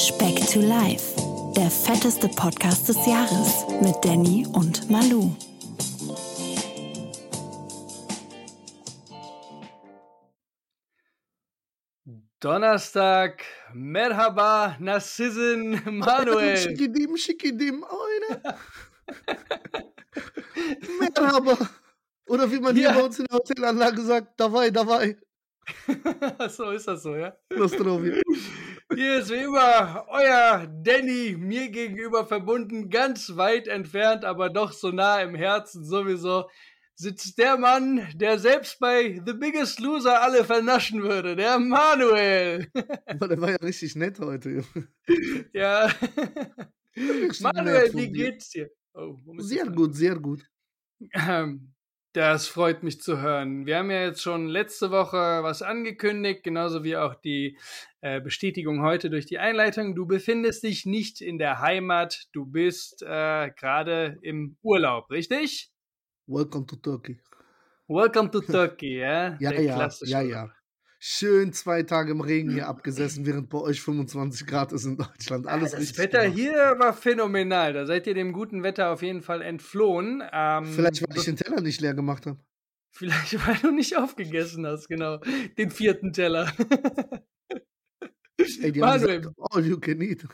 Speck to Life, der fetteste Podcast des Jahres mit Danny und Malu. Donnerstag, Merhaba, Nassizin, Manuel. Schikidim, schikidim, eine. Merhaba. Oder wie man hier Ja. bei uns in der Hotelanlage sagt, dabei, dabei. so ist das so, ja? Nostrovia. Hier ist wie immer euer Danny, mir gegenüber verbunden, ganz weit entfernt, aber doch so nah im Herzen sowieso, sitzt der Mann, der selbst bei The Biggest Loser alle vernaschen würde, der Manuel. Der war ja richtig nett heute. Ja. Manuel, wie geht's dir? Oh, Sehr gut, sehr gut. Ähm, Das freut mich zu hören. Wir haben ja jetzt schon letzte Woche was angekündigt, genauso wie auch die äh, Bestätigung heute durch die Einleitung. Du befindest dich nicht in der Heimat, du bist äh, gerade im Urlaub, richtig? Welcome to Turkey. Welcome to Turkey, ja? Ja, Der ja, ja, ja. Schön zwei Tage im Regen hier abgesessen, während bei euch 25 Grad ist in Deutschland. Alles Ah, das Wetter gemacht. hier war phänomenal. Da seid ihr dem guten Wetter auf jeden Fall entflohen. Ähm, Vielleicht, weil ich den Teller nicht leer gemacht habe. Vielleicht, weil du nicht aufgegessen hast, genau. Den vierten Teller. Ey, die haben Manuel. gesagt, all you can eat.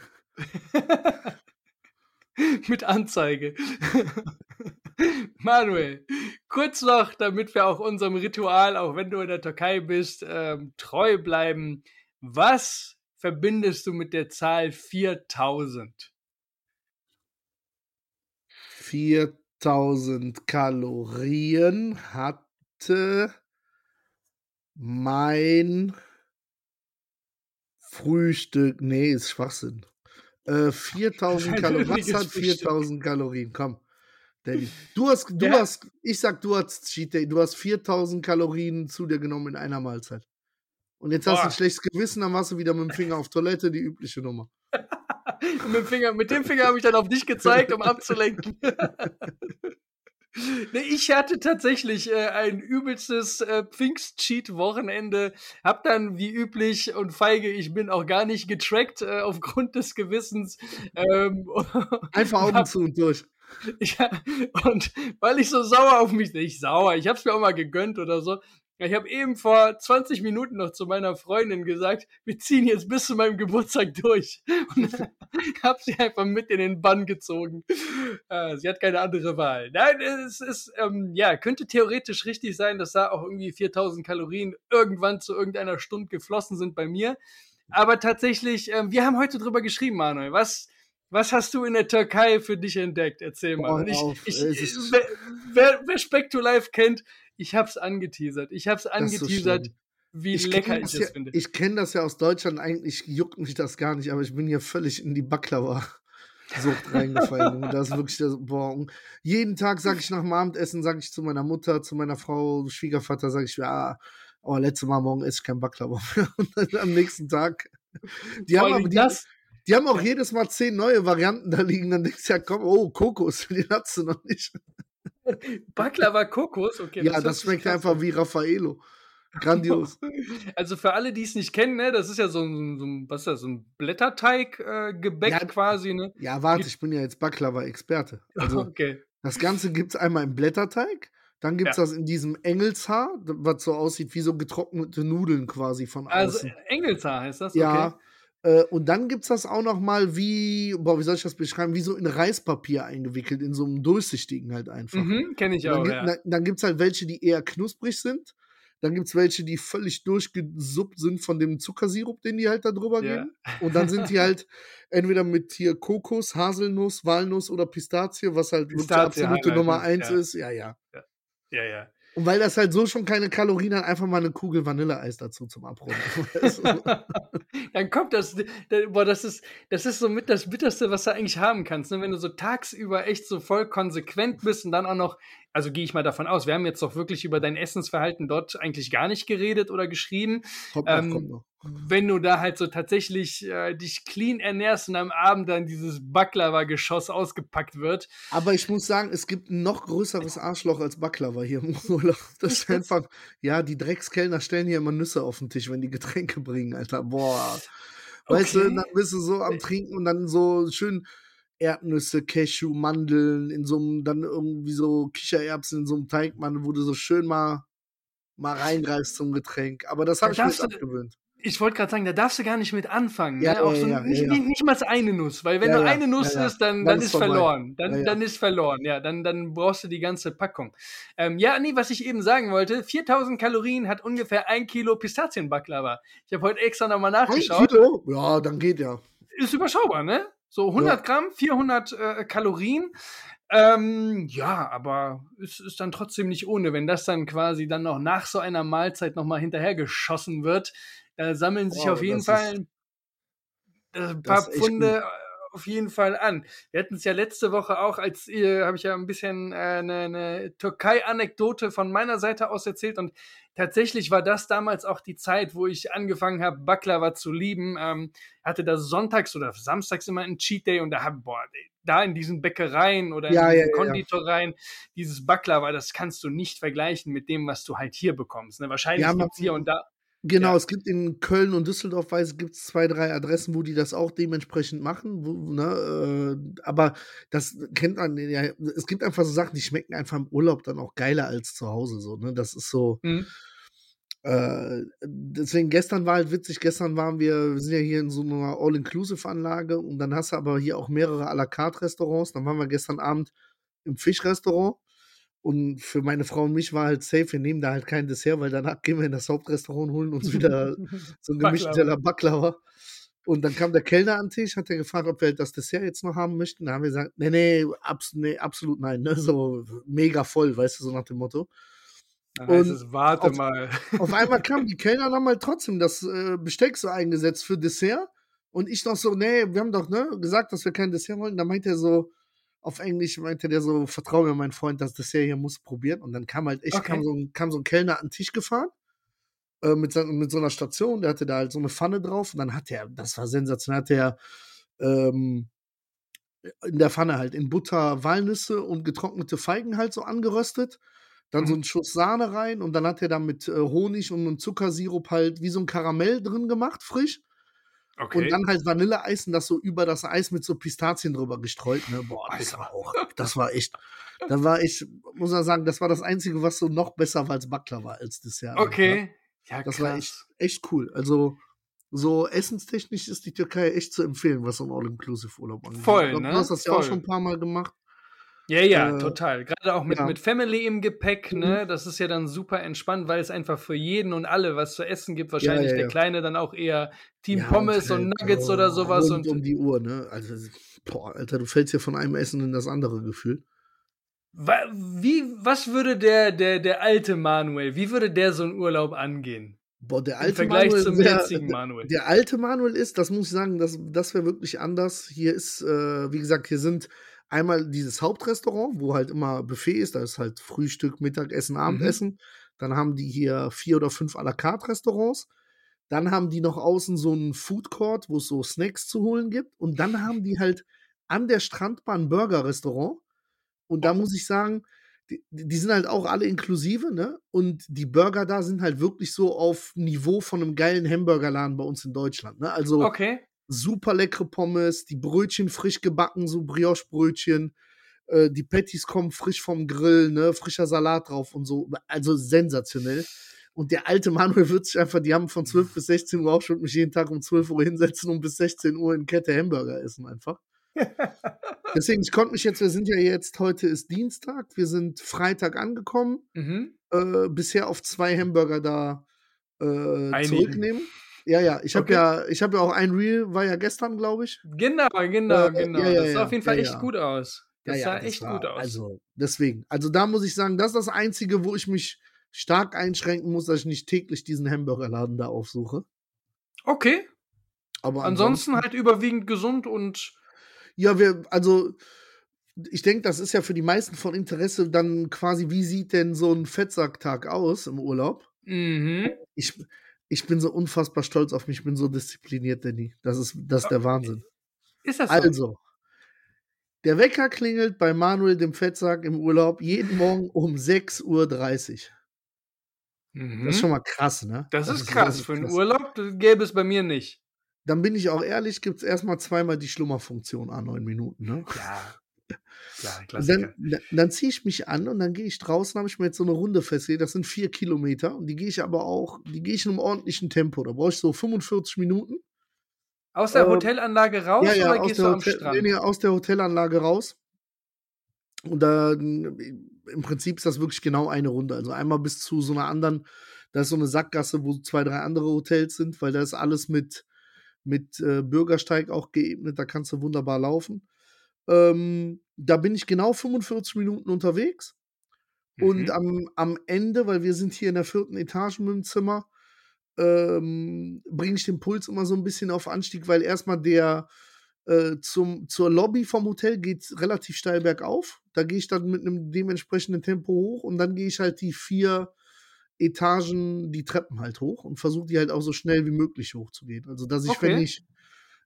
Mit Anzeige. Manuel, kurz noch, damit wir auch unserem Ritual, auch wenn du in der Türkei bist, ähm, treu bleiben. Was verbindest du mit der Zahl 4000? 4000 Kalorien hatte mein Frühstück. Nee, ist Schwachsinn. Äh, 4000 Ein Kalorien. Was hat Frühstück. 4000 Kalorien? Komm. Daddy. Du hast, du Ja. hast, ich sag, du hast Cheat Day. Du hast 4000 Kalorien zu dir genommen in einer Mahlzeit. Und jetzt hast du Boah. ein schlechtes Gewissen, dann machst du wieder mit dem Finger auf Toilette, die übliche Nummer. Mit, dem Finger, mit dem Finger habe ich dann auf dich gezeigt, um abzulenken. nee, ich hatte tatsächlich äh, ein übelstes äh, Pfingst-Cheat-Wochenende. Hab dann, wie üblich und feige, ich bin auch gar nicht getrackt äh, aufgrund des Gewissens. Ähm, Einfach Augen zu und durch. Ja, und weil ich so sauer auf mich, nicht sauer, ich hab's mir auch mal gegönnt oder so. Ich habe eben vor 20 Minuten noch zu meiner Freundin gesagt, wir ziehen jetzt bis zu meinem Geburtstag durch. Und habe sie einfach mit in den Bann gezogen. Äh, sie hat keine andere Wahl. Nein, es ist, ähm, ja, könnte theoretisch richtig sein, dass da auch irgendwie 4000 Kalorien irgendwann zu irgendeiner Stunde geflossen sind bei mir. Aber tatsächlich, ähm, wir haben heute drüber geschrieben, Manuel. Was, was hast du in der Türkei für dich entdeckt? Erzähl mal. Und ich, ich, es ist- wer, wer, wer Speck to Life kennt, ich hab's angeteasert. Ich hab's ist so angeteasert, schlimm. wie kenn lecker ich das es ja, finde. Ich kenne das ja aus Deutschland, eigentlich juckt mich das gar nicht, aber ich bin hier völlig in die Baklava-Sucht reingefallen. Junge. das ist wirklich, das, boah, jeden Tag sage ich nach dem Abendessen, sage ich zu meiner Mutter, zu meiner Frau, Schwiegervater, sage ich, ja, aber letztes Mal morgen esse ich kein Baklava mehr. Und dann am nächsten Tag, die Vor haben, aber, die, das, die haben auch jedes Mal zehn neue Varianten da liegen, dann denkst du ja, komm, oh, Kokos, den hast du noch nicht. Baklava Kokos, okay. ja, das sich schmeckt einfach wie Raffaello. Grandios. Also für alle, die es nicht kennen, ne, das ist ja so ein, so ein was ist das, so ein Blätterteig-Gebäck äh, Ja, quasi, ne? Ja, warte, ich bin ja jetzt Baklava-Experte. Also, okay. Das Ganze gibt es einmal im Blätterteig, dann gibt es Ja. das in diesem Engelshaar, was so aussieht wie so getrocknete Nudeln quasi von Also außen. Engelshaar heißt das, ja. okay. Äh, und dann gibt es das auch noch mal wie, boah, wie soll ich das beschreiben, wie so in Reispapier eingewickelt, in so einem durchsichtigen halt einfach. Mhm, kenne ich auch, dann, ja. gibt, dann, dann gibt es halt welche, die eher knusprig sind. Dann gibt es welche, die völlig durchgesuppt sind von dem Zuckersirup, den die halt da drüber Ja. geben. Und dann sind die halt entweder mit hier Kokos, Haselnuss, Walnuss oder Pistazie, was halt Pistazie absolute Nummer ne? eins Ja. ist. Ja, ja. Ja, ja. Und weil das halt so schon keine Kalorien hat, einfach mal eine Kugel Vanilleeis dazu zum Abrunden. Dann kommt das, da- boah, das ist, das ist so mit das Bitterste, was du eigentlich haben kannst, ne? wenn du so tagsüber echt so voll konsequent bist und dann auch noch, also gehe ich mal davon aus, wir haben jetzt doch wirklich über dein Essensverhalten dort eigentlich gar nicht geredet oder geschrieben. kommt noch, Ähm, kommt noch. Wenn du da halt so tatsächlich äh, dich clean ernährst und am Abend dann dieses Baklava-Geschoss ausgepackt wird. Aber ich muss sagen, es gibt ein noch größeres Arschloch als Baklava hier im Urlaub. Das ist einfach, ja, die Dreckskellner stellen hier immer Nüsse auf den Tisch, wenn die Getränke bringen, Alter. Boah. Weißt du, Okay. dann bist du so am Trinken und dann so schön Erdnüsse, Cashew, Mandeln in so einem, dann irgendwie so Kichererbsen in so einem Teigmann, wo du so schön mal, mal reingreifst zum Getränk. Aber das habe ich mir jetzt abgewöhnt. Ich wollte gerade sagen, da darfst du gar nicht mit anfangen. Ja, ne? Auch ja, so ja, nicht, ja. Nicht, nicht mal eine Nuss, weil wenn Ja, nur eine Nuss ist, dann, Dann dann ist vorbei. verloren. Dann, dann ist verloren, ja. Dann, dann brauchst du die ganze Packung. Ähm, ja, nee, was ich eben sagen wollte, 4000 Kalorien hat ungefähr ein Kilo Pistazienbaklava. Ich habe heute extra nochmal Ein nachgeschaut. Kilo? Ja, dann geht ja. Ist überschaubar, ne? So 100 Gramm, 400 äh, Kalorien. Ähm, ja, aber es ist dann trotzdem nicht ohne, wenn das dann quasi dann noch nach so einer Mahlzeit nochmal hinterhergeschossen wird. Da sammeln sich Wow, auf jeden Fall äh, ein das paar Pfunde äh, auf jeden Fall an. Wir hatten es ja letzte Woche auch, als äh, habe ich ja ein bisschen äh, eine, eine Türkei-Anekdote von meiner Seite aus erzählt und tatsächlich war das damals auch die Zeit, wo ich angefangen habe, Baklava zu lieben. Ähm, hatte da sonntags oder samstags immer einen Cheat Day und da hab, boah, da in diesen Bäckereien oder in Ja, diesen ja, ja, ja. Konditoreien, dieses Baklava, das kannst du nicht vergleichen mit dem, was du halt hier bekommst. Ne? Wahrscheinlich Ja, man- gibt's hier und da. Genau, Ja. es gibt in Köln und Düsseldorf, weiß ich, gibt es zwei, drei Adressen, wo die das auch dementsprechend machen. Wo, ne, äh, aber das kennt man ja. Es gibt einfach so Sachen, die schmecken einfach im Urlaub dann auch geiler als zu Hause. So, ne? Das ist so. Hm. Äh, deswegen gestern war halt witzig, gestern waren wir, wir sind ja hier in so einer All-Inclusive-Anlage und dann hast du aber hier auch mehrere à la carte Restaurants. Dann waren wir gestern Abend im Fischrestaurant und für meine Frau und mich war halt safe, wir nehmen da halt kein Dessert, weil danach gehen wir in das Hauptrestaurant holen uns wieder so einen gemischten. Teller Baklava. Und dann kam der Kellner an den Tisch, hat er gefragt, ob wir das Dessert jetzt noch haben möchten. Da haben wir gesagt, nee, nee, abs nee absolut nein, ne? so mega voll, weißt du, so nach dem Motto. Dann heißt Und es, warte auf- mal. Auf einmal kamen die Kellner halt trotzdem das äh, Besteck so eingesetzt für Dessert. Und ich noch so, nee, wir haben doch ne, gesagt, dass wir kein Dessert wollen. Da meinte er so, auf Englisch meinte der so, vertrau mir, mein Freund, das Dessert hier muss probieren. Und dann kam halt echt, Okay. kam, so ein, kam so ein Kellner an den Tisch gefahren äh, mit, so, mit so einer Station, der hatte da halt so eine Pfanne drauf. Und dann hat er, das war sensationell, hat er ähm, in der Pfanne halt in Butter Walnüsse und getrocknete Feigen halt so angeröstet. Dann so Mhm. einen Schuss Sahne rein und dann hat er da mit äh, Honig und einem Zuckersirup halt wie so ein Karamell drin gemacht, frisch. Okay. Und dann halt Vanilleeis und das so über das Eis mit so Pistazien drüber gestreut. Ne? Boah, das war auch, das war echt, da war ich, muss man sagen, das war das Einzige, was so noch besser war als Baklava als Dessert. okay. Ja, Das krass. war echt, echt cool. Also, so essenstechnisch ist die Türkei echt zu empfehlen, was so ein All-Inclusive-Urlaub angeht. Voll, glaub, ne? Du hast das ja auch Voll. schon ein paar Mal gemacht. Ja, ja, Äh, total. Gerade auch mit, ja. mit Family im Gepäck, Mhm. ne? Das ist ja dann super entspannt, weil es einfach für jeden und alle was zu essen gibt. Wahrscheinlich ja, der ja. Kleine dann auch eher Team Ja, Pommes und, halt, Nuggets oh, oder sowas. Rund Und um die Uhr, ne? Also, boah, Alter, du fällst hier von einem Essen in das andere gefühlt. wa- wie, was würde der, der, der alte Manuel, wie würde der so einen Urlaub angehen? Boah, der Im alte Vergleich Manuel, zum der, jetzigen Manuel. Der alte Manuel ist, das muss ich sagen, das, das wäre wirklich anders. Hier ist, äh, wie gesagt, hier sind einmal dieses Hauptrestaurant, wo halt immer Buffet ist. Da ist halt Frühstück, Mittagessen, Abendessen. Dann haben die hier vier oder fünf à la carte Restaurants. Dann haben die noch außen so einen Food Court, wo es so Snacks zu holen gibt. Und dann haben die halt an der Strandbahn ein Burger-Restaurant. Und da muss ich sagen, die, die sind halt auch alle inklusive, ne? Und die Burger da sind halt wirklich so auf Niveau von einem geilen Hamburgerladen bei uns in Deutschland, ne? Also Okay. Super leckere Pommes, die Brötchen frisch gebacken, so Brioche-Brötchen. Äh, die Patties kommen frisch vom Grill, ne? Frischer Salat drauf und so. Also sensationell. Und der alte Manuel wird sich einfach, die haben von 12 bis 16 Uhr auch schon mich jeden Tag um 12 Uhr hinsetzen und bis 16 Uhr in Kette Hamburger essen einfach. Deswegen, ich konnte mich jetzt, wir sind ja jetzt, heute ist Dienstag, wir sind Freitag angekommen, Mhm. äh, bisher auf zwei Hamburger da äh, zurücknehmen. Ja, ja, ich habe Okay. ja, ich habe ja auch ein Reel, war ja gestern, glaube ich. Genau, genau, Äh, genau. ja, ja, das sah auf jeden Fall echt gut aus. Das sah ja, das echt war- gut aus. Also, deswegen. Also, da muss ich sagen, das ist das Einzige, wo ich mich stark einschränken muss, dass ich nicht täglich diesen Hamburgerladen da aufsuche. okay. Aber Ansonsten halt überwiegend gesund und Ja, wir, also, ich denke, das ist ja für die meisten von Interesse dann quasi, wie sieht denn so ein Fettsacktag aus im Urlaub? mhm. Ich, ich bin so unfassbar stolz auf mich, ich bin so diszipliniert, Danny. Das ist, das ist der Wahnsinn. ist das so? Also, der Wecker klingelt bei Manuel dem Fettsack im Urlaub jeden Morgen um 6.30 Uhr. Mhm. Das ist schon mal krass, ne? Das, ist krass. das Für einen Urlaub das gäbe es bei mir nicht. dann bin ich auch ehrlich, gibt es erstmal zweimal die Schlummerfunktion an neun Minuten. Ne? Ja. Klassiker. dann, dann, ziehe ich mich an und dann gehe ich draußen, habe ich mir jetzt so eine Runde festgelegt, das sind vier Kilometer und die gehe ich aber auch, die gehe ich in einem ordentlichen Tempo. Da brauche ich so 45 Minuten. Aus der ähm, Hotelanlage raus ja, ja, oder aus gehst du der, am Hotel, Strand? nee, nee, aus der Hotelanlage raus. Und dann, im Prinzip ist das wirklich genau eine Runde. Also einmal bis zu so einer anderen, da ist so eine Sackgasse, wo zwei, drei andere Hotels sind, weil da ist alles mit, mit äh, Bürgersteig auch geebnet, da kannst du wunderbar laufen. Ähm, da bin ich genau 45 Minuten unterwegs. Und Mhm. am, am Ende, weil wir sind hier in der vierten Etage mit dem Zimmer, ähm, bringe ich den Puls immer so ein bisschen auf Anstieg, weil erstmal der äh, zum, zur Lobby vom Hotel geht relativ steil bergauf. Da gehe ich dann mit einem dementsprechenden Tempo hoch und dann gehe ich halt die vier Etagen, die Treppen halt hoch und versuche die halt auch so schnell wie möglich hochzugehen. Also, dass ich, wenn Okay. ich,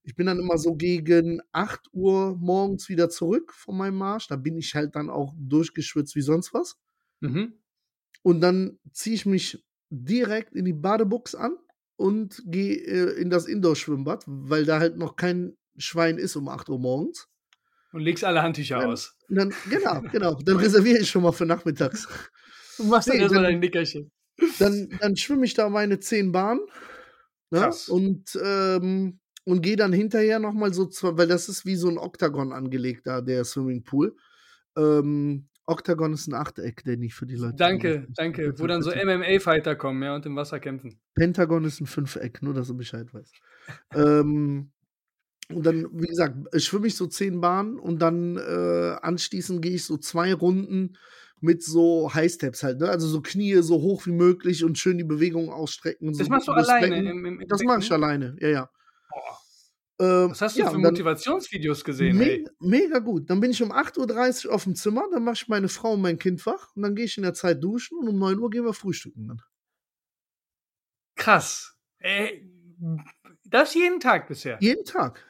ich bin dann immer so gegen 8 Uhr morgens wieder zurück von meinem Marsch. Da bin ich halt dann auch durchgeschwitzt wie sonst was. Mhm. Und dann ziehe ich mich direkt in die Badebuchs an und gehe äh, in das Indoor-Schwimmbad, weil da halt noch kein Schwein ist um 8 Uhr morgens. Und legst alle Handtücher Dann- aus. Dann, genau, genau. Dann reserviere ich schon mal für nachmittags. Und machst dann Nee, erstmal dann- dein Nickerchen. Dann, dann schwimme ich da meine 10 Bahnen. Ne? Und, ähm, und gehe dann hinterher nochmal so, zwei, weil das ist wie so ein Oktagon angelegt da, der Swimmingpool. Ähm, Oktagon ist ein Achteck, der nicht für die Leute. Danke, das- danke. Wo dann so. MMA-Fighter kommen, ja, und im Wasser kämpfen. Pentagon ist ein Fünfeck, nur dass du Bescheid weißt. ähm, und dann, wie gesagt, schwimme ich so zehn Bahnen und dann äh, anschließend gehe ich so zwei Runden mit so High-Steps halt, ne? Also so Knie so hoch wie möglich und schön die Bewegung ausstrecken. Und so Das machst du alleine im, im, im Das mache ich alleine, ja, ja. Ähm, Was hast du ja, für Motivationsvideos gesehen? Me mega gut. Dann bin ich um 8.30 Uhr auf dem Zimmer, dann mache ich meine Frau und mein Kind wach und dann gehe ich in der Zeit duschen und um 9 Uhr gehen wir frühstücken dann. Krass. Ey, das jeden Tag bisher. Jeden Tag.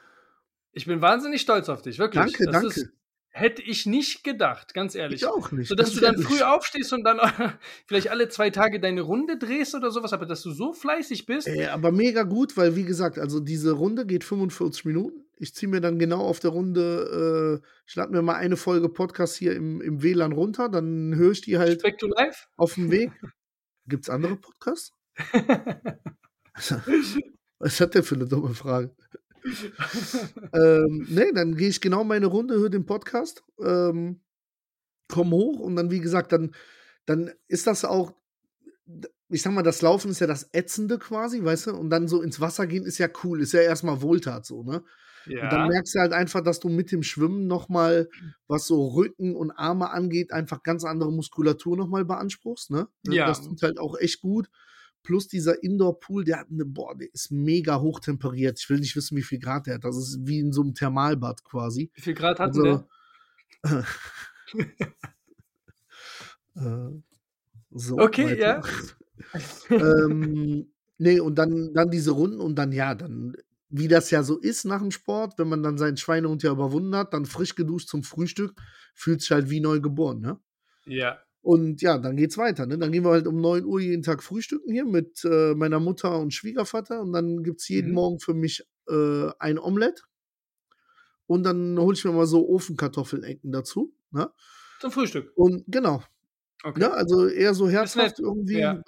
Ich bin wahnsinnig stolz auf dich, wirklich. Danke, das danke. Ist, hätte ich nicht gedacht, ganz ehrlich. Ich auch nicht. So, dass Das du dann früh aufstehst und dann vielleicht alle zwei Tage deine Runde drehst oder sowas, aber dass du so fleißig bist. Äh, aber mega gut, weil wie gesagt, also diese Runde geht 45 Minuten. Ich ziehe mir dann genau auf der Runde, äh, ich lade mir mal eine Folge Podcast hier im, im WLAN runter, dann höre ich die halt to life? auf dem Weg. Gibt's andere Podcasts? Was hat der für eine dumme Frage? ähm, nee, dann gehe ich genau meine Runde, höre den Podcast, ähm, komm hoch und dann, wie gesagt, dann, dann ist das auch, ich sag mal, das Laufen ist ja das Ätzende quasi, weißt du? Und dann so ins Wasser gehen ist ja cool, ist ja erstmal Wohltat so, ne? Und dann ja. merkst du halt einfach, dass du mit dem Schwimmen nochmal, was so Rücken und Arme angeht, einfach ganz andere Muskulatur nochmal beanspruchst, ne? Ja. Das tut halt auch echt gut. Plus dieser Indoor-Pool, der hat eine, boah, der ist mega hochtemperiert. Ich will nicht wissen, wie viel Grad der hat. Das ist wie in so einem Thermalbad quasi. Wie viel Grad hatten Also, wir? Äh, so, Okay, weiter. ähm, nee, und dann, dann diese Runden und dann, ja, dann, wie das ja so ist nach dem Sport, wenn man dann seinen Schweinehund ja überwunden hat, dann frisch geduscht zum Frühstück, fühlt sich halt wie neu geboren, ne? Ja. Und ja, dann geht's weiter, ne? Dann gehen wir halt um 9 Uhr jeden Tag frühstücken hier mit äh, meiner Mutter und Schwiegervater und dann gibt's jeden Mhm. Morgen für mich äh, ein Omelett. Und dann hole ich mir mal so Ofenkartoffelecken dazu, ne? Zum Frühstück. Und genau, Okay. ja, also eher so herzhaft irgendwie. Ja.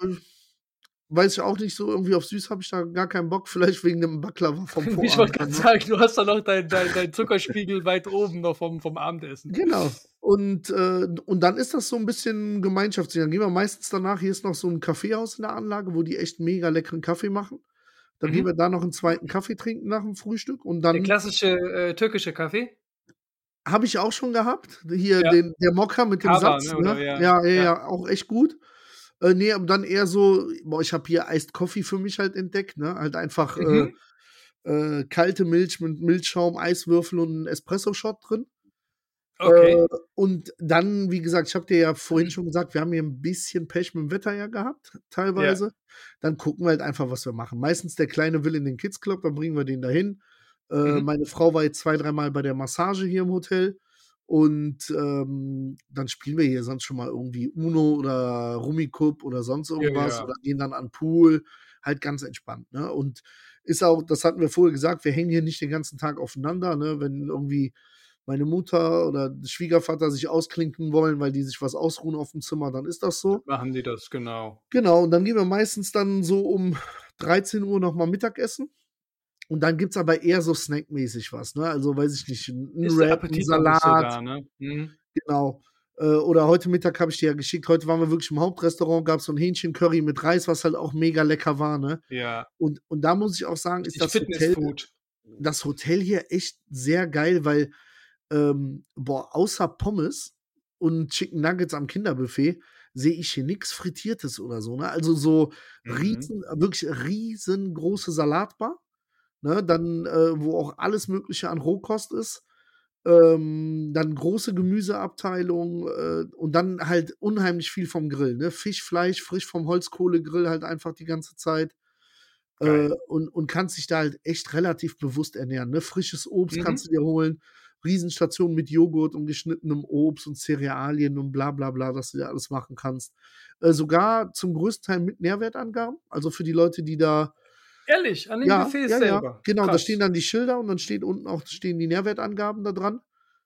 Weiß ich auch nicht so, irgendwie auf süß habe ich da gar keinen Bock, vielleicht wegen dem Baklava vom Vorabend. Ich wollte gerade sagen, du hast da noch deinen dein, dein Zuckerspiegel weit oben noch vom, vom Abendessen. Genau. Und, äh, und dann ist das so ein bisschen gemeinschaftlich. Dann gehen wir meistens danach, hier ist noch so ein Kaffeehaus in der Anlage, wo die echt mega leckeren Kaffee machen. Dann Mhm. gehen wir da noch einen zweiten Kaffee trinken nach dem Frühstück. Und Der dann klassische äh, türkische Kaffee. habe ich auch schon gehabt. Hier Ja. den, der Mokka mit dem Kava, Satz. ne, Ne? Ja, Ja. ja, ja, Ja. auch echt gut. Äh, nee, aber dann eher so, boah, ich habe hier Iced Coffee für mich halt entdeckt, ne? Halt einfach Mhm. äh, äh, kalte Milch mit Milchschaum, Eiswürfel und einen Espresso-Shot drin. Okay. Äh, und dann, wie gesagt, ich habe dir ja vorhin schon gesagt, wir haben hier ein bisschen Pech mit dem Wetter ja gehabt, teilweise. Dann gucken wir halt einfach, was wir machen. Meistens der Kleine will in den Kids Club, dann bringen wir den dahin. Äh, Mhm. Meine Frau war jetzt zwei, dreimal bei der Massage hier im Hotel. Und ähm, dann spielen wir hier sonst schon mal irgendwie Uno oder Rummikub oder sonst irgendwas ja. oder gehen dann an Pool. halt ganz entspannt. Ne? Und ist auch, das hatten wir vorher gesagt, wir hängen hier nicht den ganzen Tag aufeinander. Ne? Wenn irgendwie meine Mutter oder Schwiegervater sich ausklinken wollen, weil die sich was ausruhen auf dem Zimmer, dann ist das so. Machen die das, genau. Genau, und dann gehen wir meistens dann so um 13 Uhr nochmal Mittagessen. Und dann gibt es aber eher so snackmäßig was, ne? Also weiß ich nicht, ein Ist Wrap, ein Salat, da, ne? Mhm. genau. Äh, oder heute Mittag habe ich dir ja geschickt, heute waren wir wirklich im Hauptrestaurant, gab es so ein Hähnchen-Curry mit Reis, was halt auch mega lecker war, ne? Ja, Und, und da muss ich auch sagen, ist das Hotel, das Hotel hier echt sehr geil, weil, ähm, boah, außer Pommes und Chicken Nuggets am Kinderbuffet sehe ich hier nichts Frittiertes oder so, ne? Also so Mhm. riesen, wirklich riesengroße Salatbar, ne? Dann, äh, wo auch alles Mögliche an Rohkost ist. Ähm, dann große Gemüseabteilung äh, und dann halt unheimlich viel vom Grill, ne? Fisch, Fleisch, frisch vom Holzkohlegrill halt einfach die ganze Zeit. Äh, und, und kannst dich da halt echt relativ bewusst ernähren. Ne? Frisches Obst Mhm. kannst du dir holen, Riesenstation mit Joghurt und geschnittenem Obst und Cerealien und bla bla bla, dass du dir alles machen kannst. Äh, sogar zum größten Teil mit Nährwertangaben. Also für die Leute, die da Ehrlich, an den ja, Buffets ja, selber. ja, genau, da Krass. stehen dann die Schilder und dann steht unten auch stehen die Nährwertangaben da dran.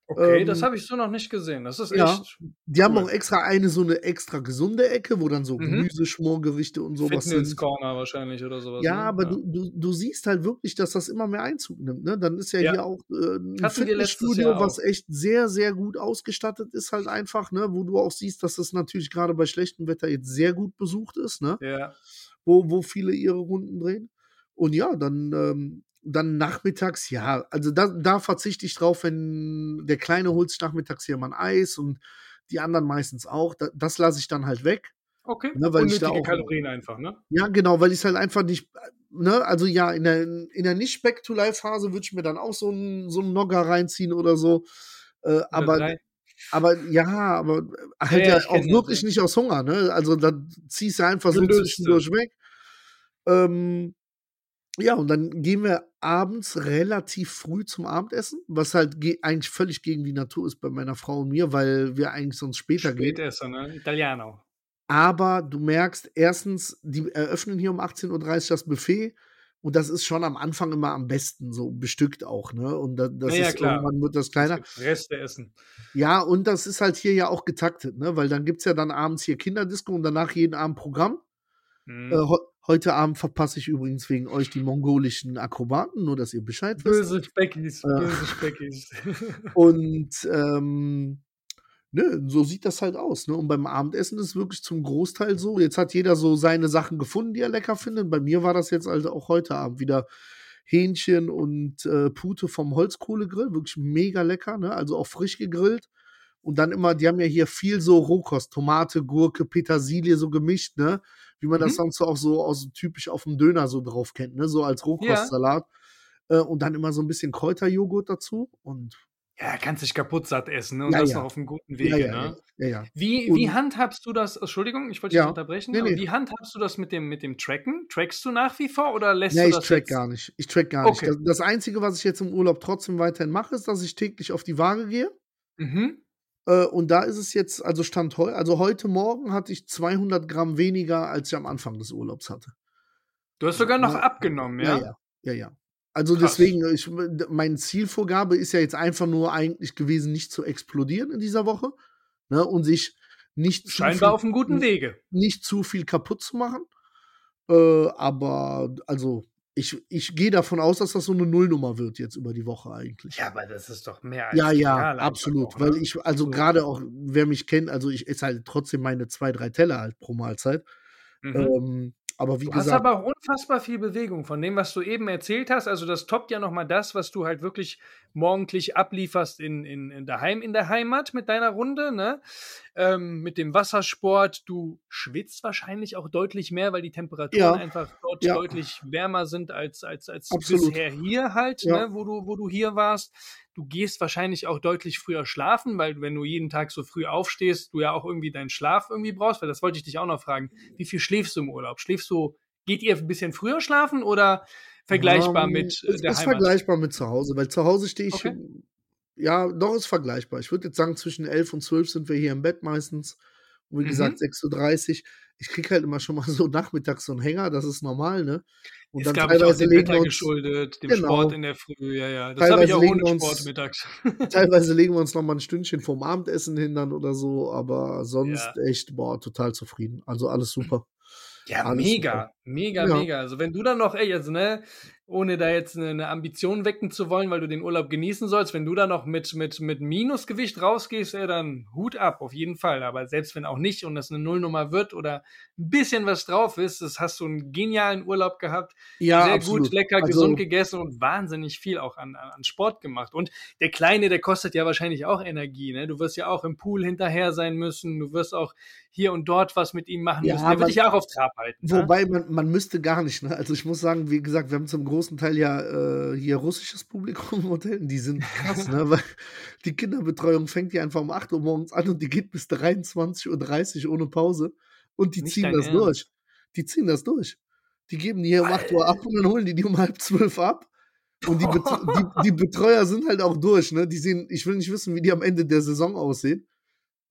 Okay, das ähm, habe ich so noch nicht gesehen. Das ist Ja, echt Die haben cool. auch extra eine so eine extra gesunde Ecke, wo dann so Mhm. Gemüseschmorgerichte und sowas sind. Fitness-Corner wahrscheinlich oder sowas. Ja, ne? aber Ja. du, du, du siehst halt wirklich, dass das immer mehr Einzug nimmt. Ne? Dann ist ja, Ja. hier auch äh, ein Hatten Fitnessstudio, was echt sehr, sehr gut ausgestattet ist, halt einfach, ne? wo du auch siehst, dass das natürlich gerade bei schlechtem Wetter jetzt sehr gut besucht ist, ne? Ja. wo, wo viele ihre Runden drehen. Und ja, dann, ähm, dann nachmittags, ja, also da, da verzichte ich drauf, wenn der Kleine holt sich nachmittags hier mal ein Eis und die anderen meistens auch. Da, das lasse ich dann halt weg. Okay. Ne, weil ich da auch- Kalorien einfach, ne? Ja, genau, weil ich es halt einfach nicht, ne, also ja, in der, in der nicht back to life Phase würde ich mir dann auch so einen so einen Nogger reinziehen oder so. Äh, aber, drei. aber ja, aber halt Ja, ja, auch das, wirklich nicht aus Hunger, ne? Also da ziehst du einfach so zwischendurch weg. Ähm, ja, und dann gehen wir abends relativ früh zum Abendessen, was halt ge eigentlich völlig gegen die Natur ist bei meiner Frau und mir, weil wir eigentlich sonst später gehen. Spätesser, ne? Italiano. Aber du merkst, erstens, die eröffnen hier um 18.30 Uhr das Buffet und das ist schon am Anfang immer am besten, so bestückt auch, ne? Und da, das Ja, ja, ist klar. irgendwann wird das kleiner. gibt Reste essen. Ja, und das ist halt hier ja auch getaktet, ne? Weil dann gibt es ja dann abends hier Kinderdisco und danach jeden Abend Programm. Mhm. Äh, heu- heute Abend verpasse ich übrigens wegen euch die mongolischen Akrobaten, nur dass ihr Bescheid wisst. Böse Speckis, böse Speckis. Und ähm, ne, so sieht das halt aus. Ne? Und beim Abendessen ist es wirklich zum Großteil so. Jetzt hat jeder so seine Sachen gefunden, die er lecker findet. Bei mir war das jetzt also auch heute Abend wieder Hähnchen und äh, Pute vom Holzkohlegrill. Wirklich mega lecker, ne? Also auch frisch gegrillt. Und dann immer, die haben ja hier viel so Rohkost, Tomate, Gurke, Petersilie so gemischt, ne? Wie man das Mhm. sonst so auch so aus typisch auf dem Döner so drauf kennt, ne? So als Rohkostsalat. Äh, und dann immer so ein bisschen Kräuterjoghurt dazu. Und ja, kannst dich kaputt satt essen, ne? Und Ja, das ja. noch auf einem guten ja, Wege, ja, ne? ja, ja. Wie, wie handhabst du das? Entschuldigung, ich wollte dich Ja. nicht unterbrechen. Nee, nee. Wie handhabst du das mit dem, mit dem Tracken? Trackst du nach wie vor oder lässt Ja, du ich das track jetzt? gar nicht. Ich track gar nicht. Okay. Das, das Einzige, was ich jetzt im Urlaub trotzdem weiterhin mache, ist, dass ich täglich auf die Waage gehe. Mhm. Äh, und da ist es jetzt, also Stand heute, also heute Morgen hatte ich 200 Gramm weniger, als ich am Anfang des Urlaubs hatte. Du hast sogar noch Ja. abgenommen, ja? Ja, ja, ja. ja. Also Krass. deswegen, ich, meine Zielvorgabe ist ja jetzt einfach nur eigentlich gewesen, nicht zu explodieren in dieser Woche ne, und sich nicht zu, Scheinbar viel, auf einem guten Wege. nicht zu viel kaputt zu machen. Äh, aber also ich, ich gehe davon aus, dass das so eine Nullnummer wird jetzt über die Woche eigentlich. Ja, aber das ist doch mehr als Ja, ja, absolut. auch, weil ne? ich, also So. gerade auch, wer mich kennt, also ich esse halt trotzdem meine zwei, drei Teller halt pro Mahlzeit. Mhm. Ähm, aber wie Du hast gesagt, aber auch unfassbar viel Bewegung von dem, was du eben erzählt hast. Also das toppt ja nochmal das, was du halt wirklich morgendlich ablieferst in, in, in daheim, in der Heimat mit deiner Runde, ne? Ähm, mit dem Wassersport. Du schwitzt wahrscheinlich auch deutlich mehr, weil die Temperaturen Ja. einfach dort Ja. deutlich wärmer sind als, als, als Absolut. bisher hier halt, Ja. ne? wo, du, wo du hier warst. Du gehst wahrscheinlich auch deutlich früher schlafen, weil wenn du jeden Tag so früh aufstehst, du ja auch irgendwie deinen Schlaf irgendwie brauchst, weil das wollte ich dich auch noch fragen. Wie viel schläfst du im Urlaub? Schläfst du, geht ihr ein bisschen früher schlafen oder vergleichbar ähm, mit äh, es der ist Heimat? vergleichbar mit zu Hause, weil zu Hause stehe ich, Okay. Ja, doch ist vergleichbar. Ich würde jetzt sagen, zwischen 11 und 12 sind wir hier im Bett meistens. Und wie Mhm. gesagt, 6:30 Ich kriege halt immer schon mal so nachmittags so 'n Hänger, das ist normal, ne? Und Ist, dann glaube ich, auch teilweise dem legen Wetter geschuldet, dem Genau. Sport in der Früh, ja, ja. Das habe ich Teilweise auch ohne uns Sport mittags. teilweise legen wir uns noch mal 'n Stündchen vorm Abendessen hin dann oder so, aber sonst Ja. echt, boah, total zufrieden. Also, alles super. Ja, Alles super. Mega, mega, Ja. mega. Also, wenn du dann noch ey, also, ne, ohne da jetzt 'ne 'ne Ambition wecken zu wollen, weil du den Urlaub genießen sollst, wenn du da noch mit mit mit Minusgewicht rausgehst, ey, dann Hut ab, auf jeden Fall. Aber selbst wenn auch nicht und das 'ne Nullnummer wird oder 'n bisschen was drauf ist, das hast du 'n genialen Urlaub gehabt, Ja, sehr absolut. gut, lecker, Also gesund gegessen und wahnsinnig viel auch an an Sport gemacht. Und der Kleine, der kostet ja wahrscheinlich auch Energie, ne? Du wirst ja auch im Pool hinterher sein müssen. Du wirst auch hier und dort was mit ihm machen Ja, müssen. Der wird dich ja auch auf Trab halten, ne? Wobei man man müsste gar nicht, ne? Also, ich muss sagen, wie gesagt, wir haben zum großen Teil ja, äh, hier russisches Publikum im Hotel und die sind krass, ne? Weil die Kinderbetreuung fängt ja einfach um 8:00 morgens an und die geht bis 23:30 ohne Pause und die Nicht ziehen das Ernst? durch. Die ziehen das durch. Die geben die hier um 8:00 ab und dann holen die die um 11:30 ab. Und die Bet die die Betreuer sind halt auch durch, ne? Die sehen ich will nicht wissen, wie die am Ende der Saison aussehen.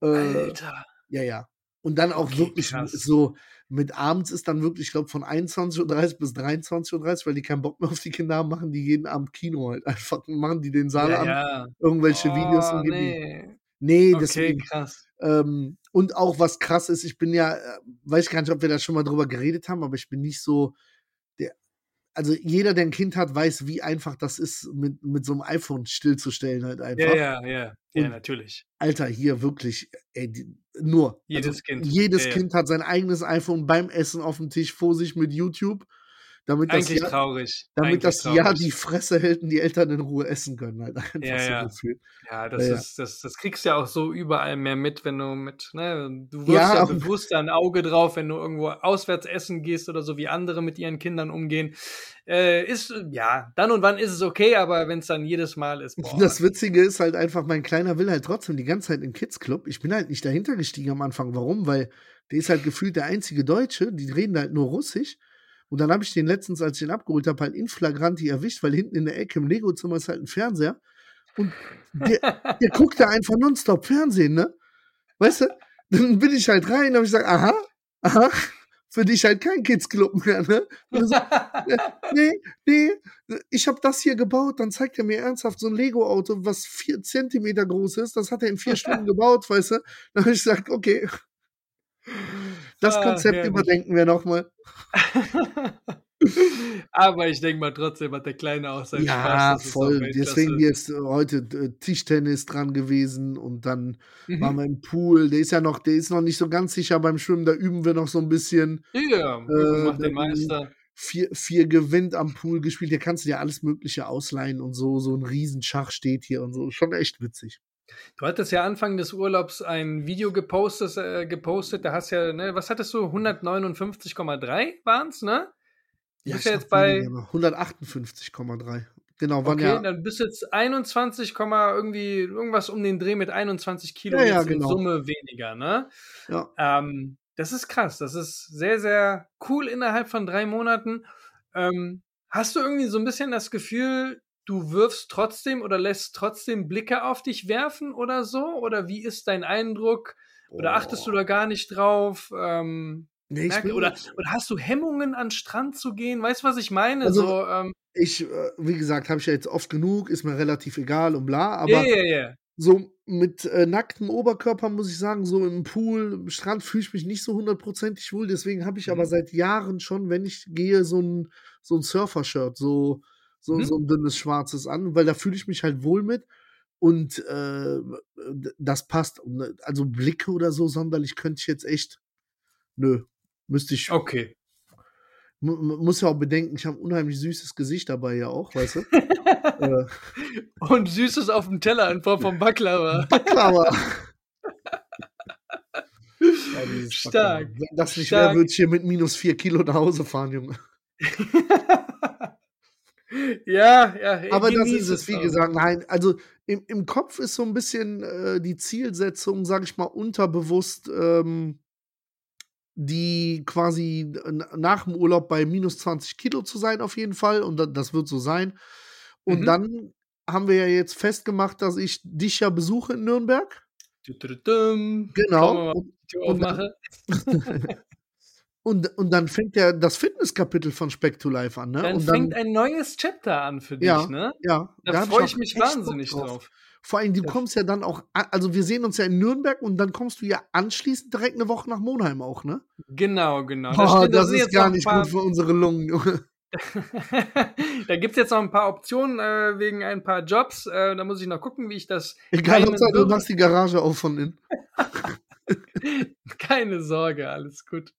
Äh, Alter. ja, ja. Und dann auch Okay, wirklich krass. so mit abends ist dann wirklich, ich glaube, von 21:30 bis 23:30, weil die keinen Bock mehr auf die Kinder haben, machen die jeden Abend Kino halt einfach. Machen die den Saal Ja, an, ja. irgendwelche Videos Oh, und geben die ne. ne, Okay, deswegen. krass. Ähm, und auch was krass ist, ich bin ja äh, weiß ich gar nicht, ob wir da schon mal drüber geredet haben, aber ich bin nicht so also, jeder, der 'n Kind hat, weiß, wie einfach das ist, mit mit so 'nem iPhone stillzustellen halt Ja, einfach. ja, ja. Ja, Und natürlich. Alter, hier wirklich, ey, die nur. Jedes also, Kind. jedes Ja, ja. Kind hat sein eigenes iPhone beim Essen aufm Tisch vor sich mit YouTube, damit das Eigentlich ja traurig. damit Eigentlich das ja traurig. die Fresse hält und die Eltern in Ruhe essen können halt einfach Ja, so ja. Ja, das Ja, ist das das kriegst du ja auch so überall mehr mit, wenn du mit ne, du wirfst Ja, ja bewusst da 'n Auge drauf, wenn du irgendwo auswärts essen gehst oder so, wie andere mit ihren Kindern umgehen. Äh, ist ja, dann und wann ist es okay, aber wenn's dann jedes Mal ist, boah. Das Witzige ist halt einfach, mein Kleiner will halt trotzdem die ganze Zeit in Kids Club. Ich bin halt nicht dahinter gestiegen am Anfang. Warum? Weil der ist halt gefühlt der einzige Deutsche, die reden halt nur Russisch. Und dann habe ich den letztens, als ich den abgeholt habe, halt in flagranti erwischt, weil hinten in der Ecke im Lego-Zimmer ist halt 'n Fernseher. Und der der guckt da einfach nonstop Fernsehen, ne? Weißt du? Dann bin ich halt rein, habe ich gesagt: „Aha, aha, für dich halt kein Kids Club mehr, ne?“ Und er so: „Äh, ne, ne, ich habe das hier gebaut.“ Dann zeigt er mir ernsthaft so 'n Lego-Auto, was 4 Zentimeter groß ist. Das hat er in 4 Stunden gebaut, weißt du? Dann habe ich gesagt: „Okay.“ Das Ah, Konzept herrlich. überdenken wir noch mal. Aber ich denke mal, trotzdem hat der Kleine auch seinen Spaß. Ja, ist auch voll. Deswegen hier ist äh, heute d Tischtennis dran gewesen und dann waren Mhm. wir im Pool. Der ist ja noch der ist noch nicht so ganz sicher beim Schwimmen, da üben wir noch so 'n bisschen. Ja, Äh, macht den Meister. vier vier gewinnt am Pool gespielt. Hier kannst du dir alles Mögliche ausleihen und so. So 'n Riesenschach steht hier und so. Schon echt witzig. Du hattest ja Anfang des Urlaubs ein Video gepostet äh, gepostet. Da hast ja, ne, was hattest du? 159,3 waren's, ne? Du Ja, bist ich ja jetzt bei weniger noch. 158,3. Genau, waren Okay, ja dann bist du jetzt 21, Komma irgendwie irgendwas um den Dreh mit 21 Kilo Ja, ja, jetzt in genau. Summe weniger, ne? Ja. Ähm, das ist krass. Das ist sehr, sehr cool innerhalb von 3 Monaten. Ähm, hast du irgendwie so 'n bisschen das Gefühl, du wirfst trotzdem oder lässt trotzdem Blicke auf dich werfen oder so? Oder wie ist dein Eindruck? Oder achtest du da gar nicht drauf? Ähm, Ne, ich merke bin oder oder hast du Hemmungen, an 'n Strand zu gehen? Weißt du, was ich meine? Also, So, ähm ich äh, wie gesagt, habe ich ja jetzt oft genug, ist mir relativ egal und bla, aber ja, ja. so mit, äh, nacktem Oberkörper muss ich sagen, so im Pool, im Strand fühle ich mich nicht so hundertprozentig wohl. Deswegen habe ich aber Mhm. seit Jahren schon, wenn ich gehe, so 'n so 'n Surfer-Shirt, so so Mhm. so 'n dünnes schwarzes an, weil da fühle ich mich halt wohl mit und, äh, das passt. Äh, also Blicke oder so sonderlich könnte ich jetzt echt nö, müsste ich Okay. mu mu muss ja auch bedenken, ich habe 'n unheimlich süßes Gesicht dabei ja auch, weißt du? Äh Und Süßes aufm Teller in Form von Baklava. Baklava. Ja, Stark. Baklava. Wenn das nicht wäre, würde ich hier mit minus 4 Kilo nach Hause fahren, Junge. Ja, ja, ey, Aber das ist es, wie auch. gesagt, nein, also im im Kopf ist so 'n bisschen, äh, die Zielsetzung, sage ich mal, unterbewusst, ähm die quasi n nach'm Urlaub bei minus 20 Kilo zu sein auf jeden Fall und da das wird so sein. Und Mhm. dann haben wir ja jetzt festgemacht, dass ich dich ja besuche in Nürnberg. Genau. Und- und dann-. Und, und dann fängt ja das Fitnesskapitel von Speck to Life an, ne? Dann und fängt ein neues Chapter an für dich, Ja, ne? ja, Da hab freue ich mich wahnsinnig drauf. Vor allem, du Ja. kommst ja dann auch, also wir sehen uns ja in Nürnberg und dann kommst du ja anschließend direkt eine Woche nach Monheim auch, ne? Genau, genau. Oh, steht- das ist gar nicht paar- gut für unsere Lungen, Junge. da gibt es jetzt noch ein paar Optionen äh, wegen ein paar Jobs. Äh, da muss ich noch gucken, wie ich das. Egal, du machst die Garage auf von innen. Keine Sorge, alles gut.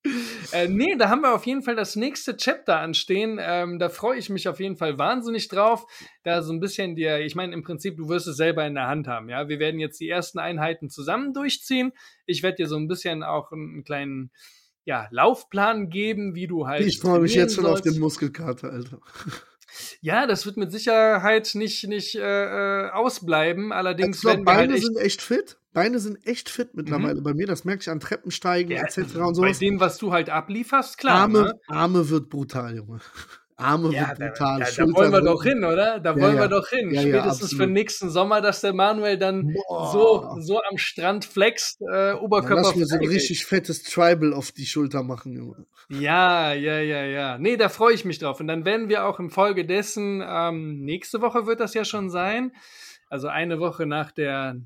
Äh, nee, da haben wir auf jeden Fall das nächste Chapter anstehen. Ähm, da freue ich mich auf jeden Fall wahnsinnig drauf. Da so ein bisschen dir, ich meine, im Prinzip, du wirst es selber in der Hand haben. Ja, wir werden jetzt die ersten Einheiten zusammen durchziehen. Ich werde dir so ein bisschen auch einen kleinen ja, Laufplan geben, wie du halt. Ich freue mich jetzt schon auf den Muskelkater, Alter. Ja, das wird mit Sicherheit nicht, nicht äh, äh, ausbleiben. Allerdings Ich glaub, werden wir halt echt sind echt fit. Beine sind echt fit mittlerweile bei mir. Das merke ich an Treppensteigen Ja, etc. und bei sowas. dem, was du halt ablieferst, klar. Arme, ne? Arme wird brutal, Junge. Arme Ja, wird da, brutal. da, da Schulter wollen wir doch hin, oder? Da Ja, wollen wir doch hin. Spätestens für nächsten Sommer, dass der Manuel dann Boah. so, so am Strand flext, äh, Dann Oberkörper lass mir so ein richtig fettes Tribal auf die Schulter machen, Junge. Ja, ja, ja, ja. Nee, da freue ich mich drauf. Und dann werden wir auch im Folge dessen, ähm, nächste Woche wird das ja schon sein. Also eine Woche nach der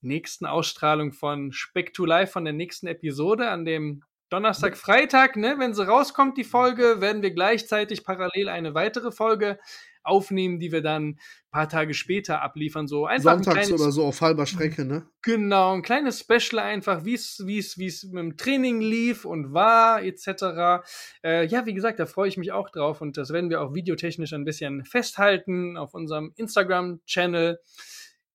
nächsten Ausstrahlung von Speck to Life, von der nächsten Episode, an dem Donnerstag, Freitag, ne, wenn sie rauskommt, die Folge, werden wir gleichzeitig parallel eine weitere Folge aufnehmen, die wir dann ein paar Tage später abliefern. So einfach ein Sonntags kleines oder so auf halber Strecke, ne? Genau, ein kleines Special einfach, wie es mit dem Training lief und war etc. Äh, ja, wie gesagt, da freue ich mich auch drauf und das werden wir auch videotechnisch ein bisschen festhalten auf unserem Instagram-Channel.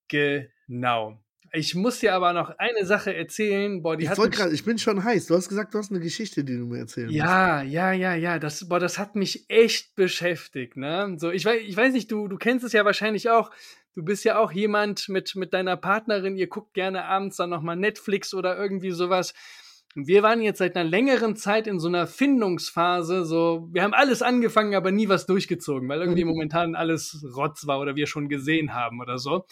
Genau. Ich muss dir aber noch eine Sache erzählen. Boah, die Ich hat mich, gerade, ich bin schon heiß. Du hast gesagt, du hast eine Geschichte, die du mir erzählen ja, ja, ja, ja, das, boah, das hat mich echt beschäftigt, ne? So, ich weiß, ich weiß nicht, du, du kennst es ja wahrscheinlich auch. Du bist ja auch jemand mit, mit deiner Partnerin, ihr guckt gerne abends dann nochmal Netflix oder irgendwie sowas. Und wir waren jetzt seit einer längeren Zeit in so einer Findungsphase, so, wir haben alles angefangen, aber nie was durchgezogen, weil irgendwie Mhm. momentan alles Rotz war oder wir schon gesehen haben oder so.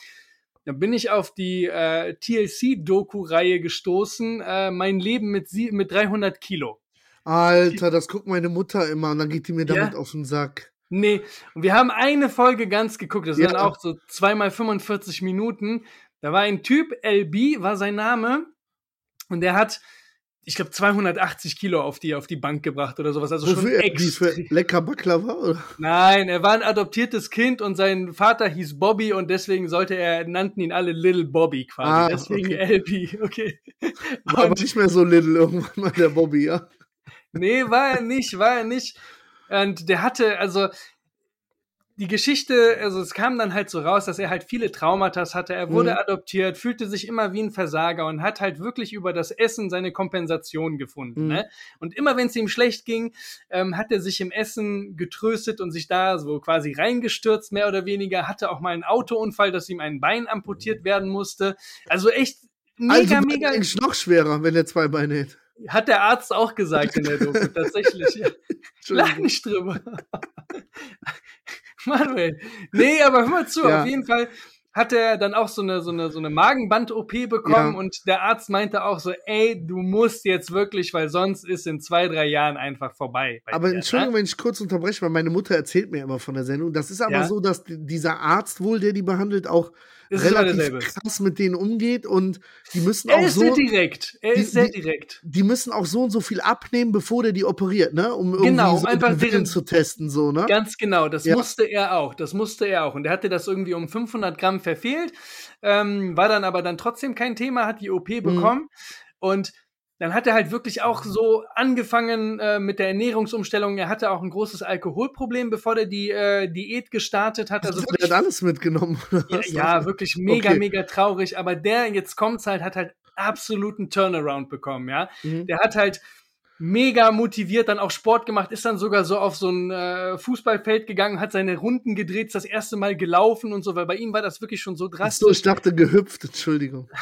Dann bin ich auf die äh, TLC-Doku-Reihe gestoßen, äh, Mein Leben mit, sie mit 300 Kilo. Alter, das guckt meine Mutter immer und dann geht die mir Ja? damit auf den Sack. Nee, und wir haben eine Folge ganz geguckt. Das Ja. waren auch so zweimal 45 Minuten. Da war ein Typ, LB war sein Name, und der hat, ich glaube, 280 Kilo auf die, auf die Bank gebracht oder sowas. Also schon Wofür er die für lecker Baklava? Oder? Nein, er war ein adoptiertes Kind und sein Vater hieß Bobby und deswegen sollte er, nannten ihn alle Little Bobby quasi. Ah, deswegen okay. LB, okay. War aber Und- nicht mehr so little irgendwann mal der Bobby, ja? Nee, war er nicht, war er nicht. Und der hatte, also die Geschichte, also es kam dann halt so raus, dass er halt viele Traumata hatte. Er wurde Mhm. adoptiert, fühlte sich immer wie ein Versager und hat halt wirklich über das Essen seine Kompensation gefunden. Mhm. Ne? Und immer wenn es ihm schlecht ging, ähm, hat er sich im Essen getröstet und sich da so quasi reingestürzt, mehr oder weniger. Hatte auch mal einen Autounfall, dass ihm ein Bein amputiert werden musste. Also echt mega, also mega. eigentlich noch schwerer, wenn er zwei Beine hätte. Hat der Arzt auch gesagt in der Doku, tatsächlich. Ja. Lach nicht drüber. Manuel. Nee, aber hör mal zu, Ja. auf jeden Fall hat er dann auch so eine, so eine, so eine Magenband-OP bekommen Ja. und der Arzt meinte auch so, ey, du musst jetzt wirklich, weil sonst ist in zwei, drei Jahren einfach vorbei. bei Aber dir, Entschuldigung, ne? wenn ich kurz unterbreche, weil meine Mutter erzählt mir immer von der Sendung. Das ist aber Ja. so, dass die- dieser Arzt wohl, der die behandelt, auch Es relativ krass mit denen umgeht und die müssen Er auch ist so, sehr direkt. Er die- ist sehr die- direkt. die müssen auch so und so viel abnehmen, bevor der die operiert, ne? Um irgendwie Genau, so einfach deren- zu testen, so, ne? Ganz genau, das Ja. musste er auch. Das musste er auch. Und er hatte das irgendwie um 500 Gramm verfehlt, ähm, war dann aber dann trotzdem kein Thema, hat die OP Mhm. bekommen. Und dann hat er halt wirklich auch so angefangen äh, mit der Ernährungsumstellung. Er hatte auch ein großes Alkoholproblem, bevor er die äh, Diät gestartet hat. Also wirklich, hat alles mitgenommen. ja, ja, wirklich mega, Okay. mega traurig. Aber der, jetzt kommt's halt, hat halt absoluten Turnaround bekommen, ja. Mhm. Der hat halt mega motiviert dann auch Sport gemacht, ist dann sogar so auf so ein äh, Fußballfeld gegangen, hat seine Runden gedreht, ist das erste Mal gelaufen und so, weil bei ihm war das wirklich schon so Ach so, drastisch. ich dachte gehüpft, Entschuldigung.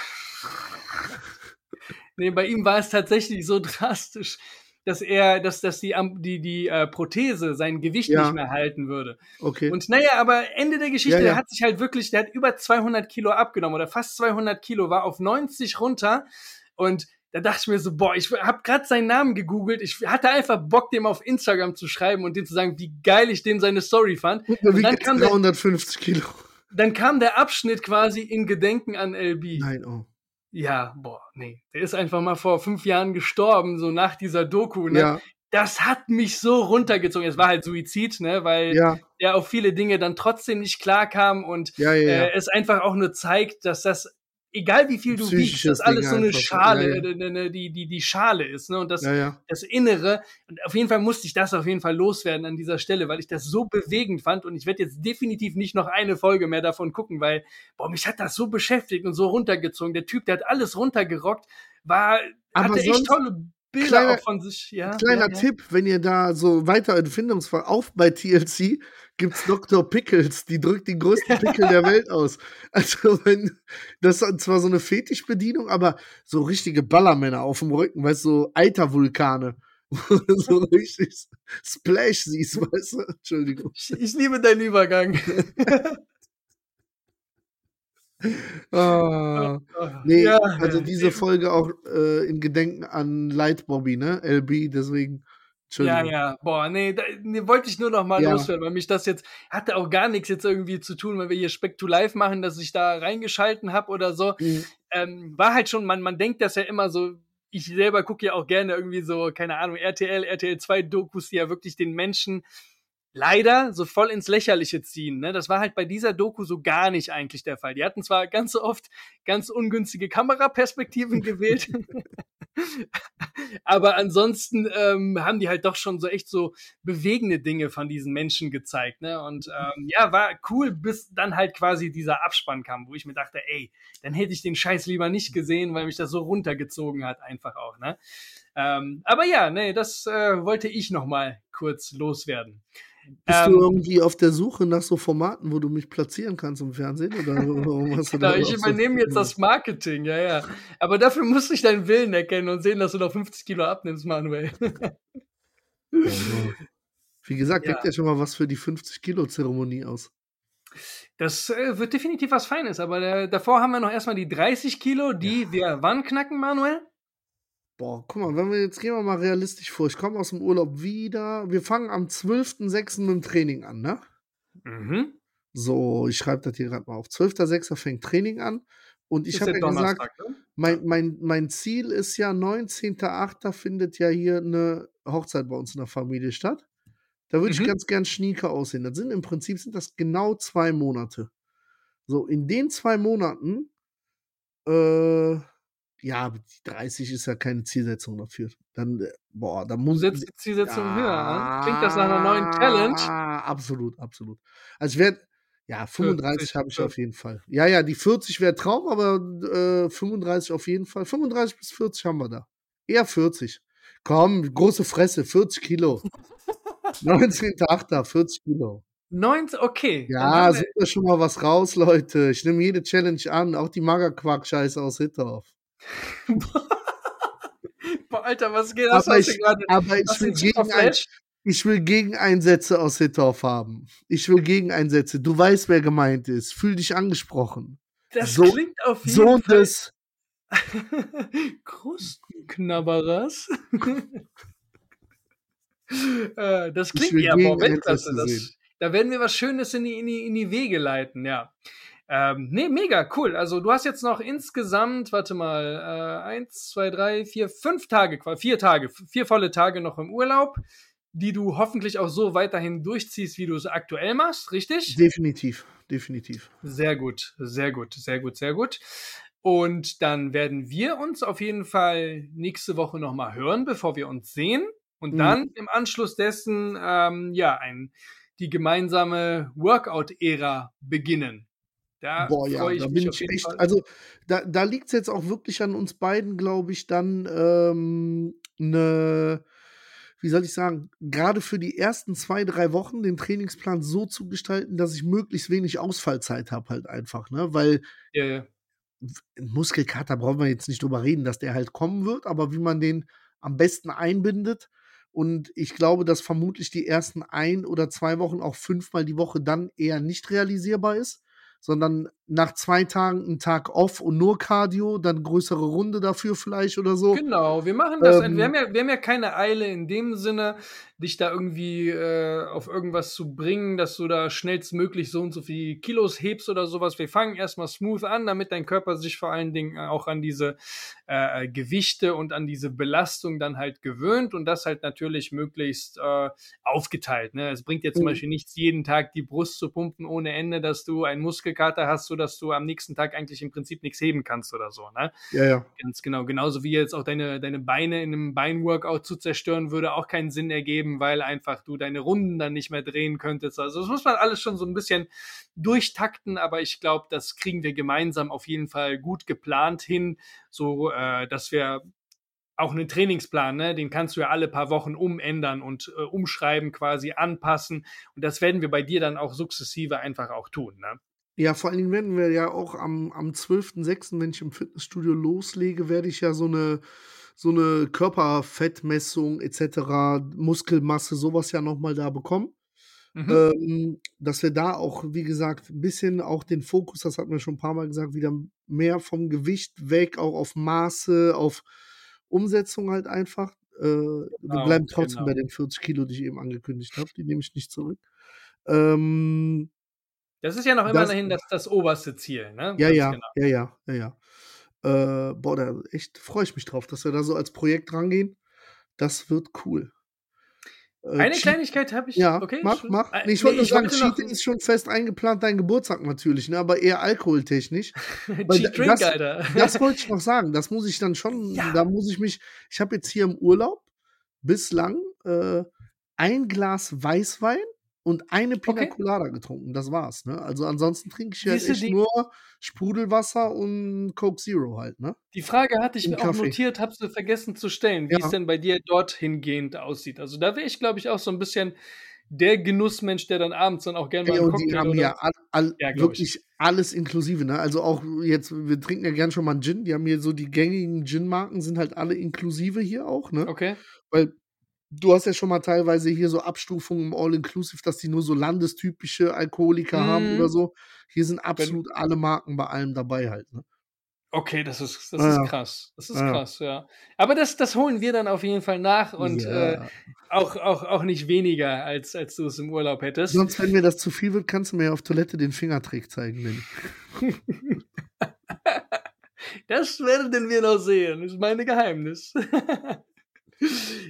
Nee, bei ihm war es tatsächlich so drastisch, dass er, dass, dass die, die, die äh, Prothese sein Gewicht Ja. nicht mehr halten würde. Okay. Und naja, aber Ende der Geschichte, Ja, ja. der hat sich halt wirklich, der hat über 200 Kilo abgenommen oder fast 200 Kilo, war auf 90 runter und da dachte ich mir so, boah, ich habe gerade seinen Namen gegoogelt. Ich hatte einfach Bock, dem auf Instagram zu schreiben und dem zu sagen, wie geil ich dem seine Story fand. Und Und dann kam, jetzt der, 350 Kilo. dann kam der Abschnitt quasi in Gedenken an LB. Nein, oh. Ja, boah, nee. Der ist einfach mal vor fünf Jahren gestorben, so nach dieser Doku, ne? Ja, Das hat mich so runtergezogen. Es war halt Suizid, ne? Weil ja, er auf viele Dinge dann trotzdem nicht klarkam und ja, ja. ja. äh, es einfach auch nur zeigt, dass das, egal wie viel du wiegst, dass alles Ding so eine einfach. Schale, Ja, ja. äh, ne, ne, die, die, die Schale ist, ne? Und das, ja, das Innere. Und auf jeden Fall musste ich das auf jeden Fall loswerden an dieser Stelle, weil ich das so bewegend fand. Und ich werde jetzt definitiv nicht noch eine Folge mehr davon gucken, weil, boah, mich hat das so beschäftigt und so runtergezogen. Der Typ, der hat alles runtergerockt, war, Aber hatte echt tolle Bilder kleiner- auch von sich. Ja, Kleiner ja, ja. Tipp, wenn ihr da so weiter Erfindungsfall auf bei TLC gibt's Dr. Pickles, die drückt den größten Pickel der Welt aus. Also wenn das ist zwar so eine Fetischbedienung, aber so richtige Ballermänner auf dem Rücken, weißt du, so Eitervulkane. wo du so richtig Splash siehst, weißt du? Entschuldigung. Ich, ich liebe deinen Übergang. Ah. Nee, Ja, also diese eben. Folge auch äh, in Gedenken an Light Bobby, ne? LB, deswegen. Ja, ja, boah, nee, da, nee wollte ich nur noch mal Ja. loswerden, weil mich das jetzt hatte auch gar nichts jetzt irgendwie zu tun, weil wir hier Speck to Live machen, dass ich da reingeschalten habe oder so. Mhm. Ähm, war halt schon, man, man denkt das ja immer so, ich selber gucke ja auch gerne irgendwie so, keine Ahnung, RTL, RTL 2 Dokus, die ja wirklich den Menschen leider so voll ins Lächerliche ziehen. Ne? Das war halt bei dieser Doku so gar nicht eigentlich der Fall. Die hatten zwar ganz so oft ganz ungünstige Kameraperspektiven gewählt, aber ansonsten ähm, haben die halt doch schon so echt so bewegende Dinge von diesen Menschen gezeigt. Ne? Und ähm, ja, war cool, bis dann halt quasi dieser Abspann kam, wo ich mir dachte, ey, dann hätte ich den Scheiß lieber nicht gesehen, weil mich das so runtergezogen hat, einfach auch. Ne? Ähm, aber ja, nee, das äh, wollte ich noch mal kurz loswerden. Bist Ähm, du irgendwie auf der Suche nach so Formaten, wo du mich platzieren kannst im Fernsehen? Oder warum hast du Genau, ich auch so- übernehme jetzt das Marketing, ja, ja. Aber dafür muss ich deinen Willen erkennen und sehen, dass du noch 50 Kilo abnimmst, Manuel. Wie gesagt, Ja. denkt ja schon mal was für die 50-Kilo-Zeremonie aus. Das äh, wird definitiv was Feines, aber äh, davor haben wir noch erstmal die 30 Kilo, die wir wann knacken, Manuel? Boah, guck mal, wenn wir jetzt gehen wir mal realistisch vor. Ich komme aus dem Urlaub wieder. Wir fangen am 12.06. mit dem Training an, ne? Mhm. So, ich schreibe das hier gerade mal auf. 12.06. fängt Training an. Und ich habe ja gesagt, ne? mein, mein, mein Ziel ist ja, 19.08. findet ja hier eine Hochzeit bei uns in der Familie statt. Da würde ich Mhm. ganz gern Schnieker aussehen. Das sind im Prinzip sind das genau zwei Monate. So, in den zwei Monaten, äh, ja, die 30 ist ja keine Zielsetzung dafür. Dann, äh, boah, da Du muss setzt die Zielsetzung höher an. Klingt das nach einer neuen Challenge? Ah, absolut, absolut. Also ich werde, ja, 35 40, habe ich auf jeden Fall. Ja, ja, die 40 wäre Traum, aber äh, 35 auf jeden Fall. 35 bis 40 haben wir da. Eher 40. Komm, große Fresse, 40 Kilo. 19.8. 40 Kilo. 19, okay. Ja, Dann sucht da schon mal was raus, Leute. Ich nehme jede Challenge an, auch die Magerquark-Scheiße aus Hittorf. Boah, Alter, was geht? Das Aber ich, gerade. aber ich will gegen ein? Ich will Gegeneinsätze aus Hittorf haben. Ich will Gegeneinsätze. Du weißt, wer gemeint ist. Fühl dich angesprochen. Das so- klingt auf jeden Sohn Fall. des. Krustenknabberers. äh, das Ich klingt ja boah, Weltklasse. Das, da werden wir was Schönes in die, in die, in die Wege leiten, ja. Ähm, nee, mega cool. Also du hast jetzt noch insgesamt, warte mal, äh, eins, zwei, drei, vier, fünf Tage, vier Tage, vier volle Tage noch im Urlaub, die du hoffentlich auch so weiterhin durchziehst, wie du es aktuell machst, richtig? Definitiv. Definitiv. Sehr gut, sehr gut, sehr gut, sehr gut. Und dann werden wir uns auf jeden Fall nächste Woche nochmal hören, bevor wir uns sehen. Und Mhm. dann im Anschluss dessen, ähm, ja, ein, die gemeinsame Workout-Ära beginnen. Da Boah, ja, ich da bin ich echt. Fall. Also, da, da liegt es jetzt auch wirklich an uns beiden, glaube ich, dann ähm, eine. Wie soll ich sagen, gerade für die ersten zwei, drei Wochen den Trainingsplan so zu gestalten, dass ich möglichst wenig Ausfallzeit habe, halt einfach, ne? Weil ja, ja. Muskelkater brauchen wir jetzt nicht drüber reden, dass der halt kommen wird, aber wie man den am besten einbindet. Und ich glaube, dass vermutlich die ersten ein oder zwei Wochen auch fünfmal die Woche dann eher nicht realisierbar ist sondern nach zwei Tagen einen Tag off und nur Cardio, dann größere Runde dafür vielleicht oder so. Genau, wir machen das. Ähm, wir, haben ja, wir haben ja keine Eile in dem Sinne, dich da irgendwie äh, auf irgendwas zu bringen, dass du da schnellstmöglich so und so viel Kilos hebst oder sowas. Wir fangen erstmal smooth an, damit dein Körper sich vor allen Dingen auch an diese äh, Gewichte und an diese Belastung dann halt gewöhnt und das halt natürlich möglichst äh, aufgeteilt. Ne? Es bringt dir zum Mhm. Beispiel nichts, jeden Tag die Brust zu pumpen ohne Ende, dass du einen Muskelkater hast, sodass du am nächsten Tag eigentlich im Prinzip nichts heben kannst oder so. Ne? ja, ja. Ganz genau. Genauso wie jetzt auch deine, deine Beine in einem Beinworkout zu zerstören, würde auch keinen Sinn ergeben, weil einfach du deine Runden dann nicht mehr drehen könntest. Also das muss man alles schon so ein bisschen durchtakten, aber ich glaube, das kriegen wir gemeinsam auf jeden Fall gut geplant hin, so äh, dass wir auch einen Trainingsplan, ne, den kannst du ja alle paar Wochen umändern und äh, umschreiben, quasi anpassen. Und das werden wir bei dir dann auch sukzessive einfach auch tun. Ne? Ja, vor allen Dingen werden wir ja auch am, am 12.06., wenn ich im Fitnessstudio loslege, werde ich ja so eine, so eine Körperfettmessung etc., Muskelmasse, sowas ja nochmal da bekommen. Mhm. Ähm, dass wir da auch, wie gesagt, ein bisschen auch den Fokus, das hatten wir schon ein paar Mal gesagt, wieder mehr vom Gewicht weg, auch auf Maße, auf Umsetzung halt einfach. Äh, wir Genau, bleiben trotzdem genau. bei den 40 Kilo, die ich eben angekündigt habe. Die nehme ich nicht zurück. Ähm, Das ist ja noch das- immerhin das, das oberste Ziel. Ne? ja, ja, genau. ja, ja, ja, ja. Äh, boah, da echt freue ich mich drauf, dass wir da so als Projekt rangehen. Das wird cool. Äh, Eine Cheat- Kleinigkeit habe ich. Ja, okay, mach, mach. Äh, Nee, ich wollte nur sagen, Cheating ist schon fest eingeplant, dein Geburtstag natürlich, ne? aber eher alkoholtechnisch. Cheat Drink, das- Alter. Das wollte ich noch sagen. Das muss ich dann schon, Ja. da muss ich mich, ich habe jetzt hier im Urlaub bislang äh, ein Glas Weißwein und eine Pina Okay. Colada getrunken. Das war's. Ne? Also ansonsten trinke ich ja Siehste, echt nur Sprudelwasser und Coke Zero halt. Ne? Die Frage hatte ich Im mir auch Kaffee. notiert, habe sie vergessen zu stellen, wie Ja. es denn bei dir dorthin gehend aussieht. Also da wäre ich, glaube ich, auch so ein bisschen der Genussmensch, der dann abends dann auch gerne mal einen und die Cocktail haben ja all, all, Ja, glaub ich. wirklich alles inklusive. Ne? Also auch jetzt, wir trinken ja gern schon mal einen Gin. Die haben hier so die gängigen Gin-Marken, sind halt alle inklusive hier auch. Ne? Okay. Weil du hast ja schon mal teilweise hier so Abstufungen im All-Inclusive, dass die nur so landestypische Alkoholiker haben Mhm. oder so. Hier sind absolut alle Marken bei allem dabei halt. Ne? Okay, das ist, das Ja, ist krass. Das ist Ja, krass, ja. Aber das, das holen wir dann auf jeden Fall nach und äh, Ja. auch, auch, auch nicht weniger, als, als du es im Urlaub hättest. Sonst, wenn mir das zu viel wird, kannst du mir ja auf Toilette den Fingertrick zeigen. Das werden wir noch sehen. Das ist meine Geheimnis.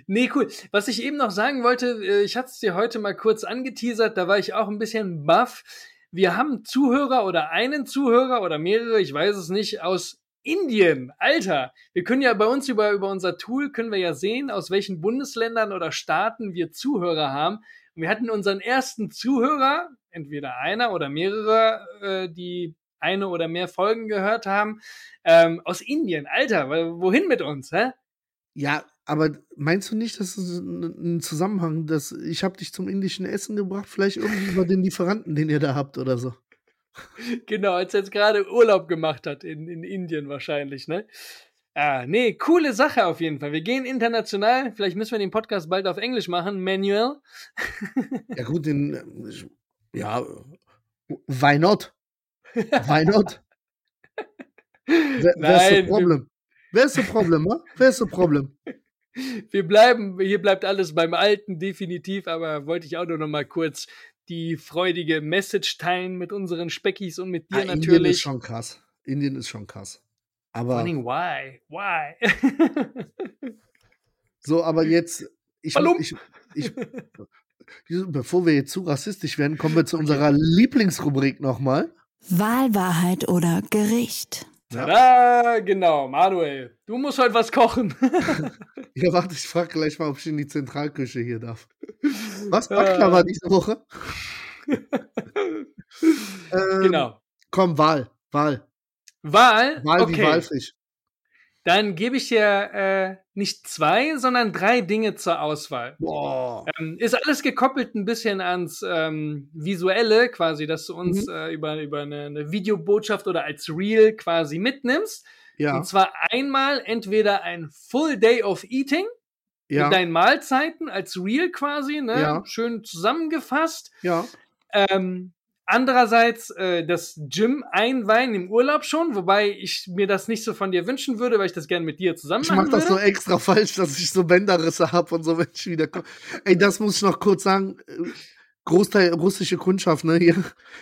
nee, cool. Was ich eben noch sagen wollte, äh, ich hatte es dir heute mal kurz angeteasert, da war ich auch ein bisschen baff. Wir haben Zuhörer oder einen Zuhörer oder mehrere, ich weiß es nicht, aus Indien. Alter, wir können ja bei uns über, über unser Tool, können wir ja sehen, aus welchen Bundesländern oder Staaten wir Zuhörer haben. Und wir hatten unseren ersten Zuhörer, entweder einer oder mehrere, äh, die eine oder mehr Folgen gehört haben, ähm, aus Indien. Alter, wohin mit uns, hä? Ja, aber meinst du nicht, dass es ein ein Zusammenhang, dass ich habe dich zum indischen Essen gebracht, vielleicht irgendwie über den Lieferanten, den ihr da habt oder so? Genau, als er jetzt gerade Urlaub gemacht hat in, in Indien wahrscheinlich, ne? Ah, nee, coole Sache auf jeden Fall. Wir gehen international. Vielleicht müssen wir den Podcast bald auf Englisch machen. Manuel. Ja gut, den, ja, why not? Why not? Wer, wer ist das Problem? Wer ist das Problem? Wer ist das Problem? Wir bleiben, hier bleibt alles beim Alten, definitiv, aber wollte ich auch nur noch mal kurz die freudige Message teilen mit unseren Speckis und mit dir Ah, Indien ist natürlich. schon krass. Indien ist schon krass. Vor Aber allen Dingen, why? Why? so, aber jetzt, ich, ich, ich, bevor wir jetzt zu rassistisch werden, kommen wir zu unserer Lieblingsrubrik nochmal. Wahlwahrheit oder Gericht. Ja. Tada, genau, Manuel. Du musst heute was kochen. Ja, warte, ich frage gleich mal, ob ich in die Zentralküche hier darf. Was? Baklava diese Woche? Ähm, genau. Komm, Wahl. Wahl. Wahl. Wahl wie okay. Walfisch. Dann gebe ich dir äh, nicht zwei, sondern drei Dinge zur Auswahl. Boah. Ähm, ist alles gekoppelt ein bisschen ans ähm, Visuelle, quasi, dass du uns Mhm. äh, über, über eine, eine Videobotschaft oder als Reel quasi mitnimmst. Ja. Und zwar einmal entweder ein Full Day of Eating Ja. mit deinen Mahlzeiten als Real quasi, ne? Ja. Schön zusammengefasst. Ja. Ähm, andererseits äh, das Gym einweihen im Urlaub schon, wobei ich mir das nicht so von dir wünschen würde, weil ich das gerne mit dir zusammen Ich mach machen das so würde. extra falsch, dass ich so Bänderrisse habe und so, wenn ich wieder komme. Ey, das muss ich noch kurz sagen. äh, Großteil russische Kundschaft, ne? Hier.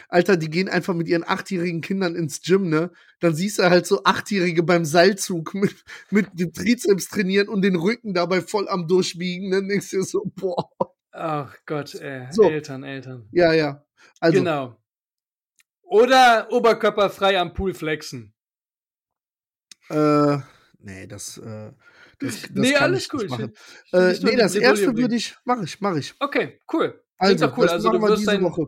Alter, die gehen einfach mit ihren achtjährigen Kindern ins Gym, ne? Dann siehst du halt so Achtjährige beim Seilzug mit, mit dem Trizeps trainieren und den Rücken dabei voll am Durchbiegen, ne? Denkst dir so, boah. Ach Gott, ey. So. Eltern, Eltern. Ja, ja. Also, genau. Oder oberkörperfrei am Pool flexen. äh, nee, das, äh, das, das nee, kann alles ich cool. nicht machen. Ich will Äh, nee, das erste würde ich, mach ich, mach ich. Okay, cool. Also, cool. das Also machen wir diese Woche.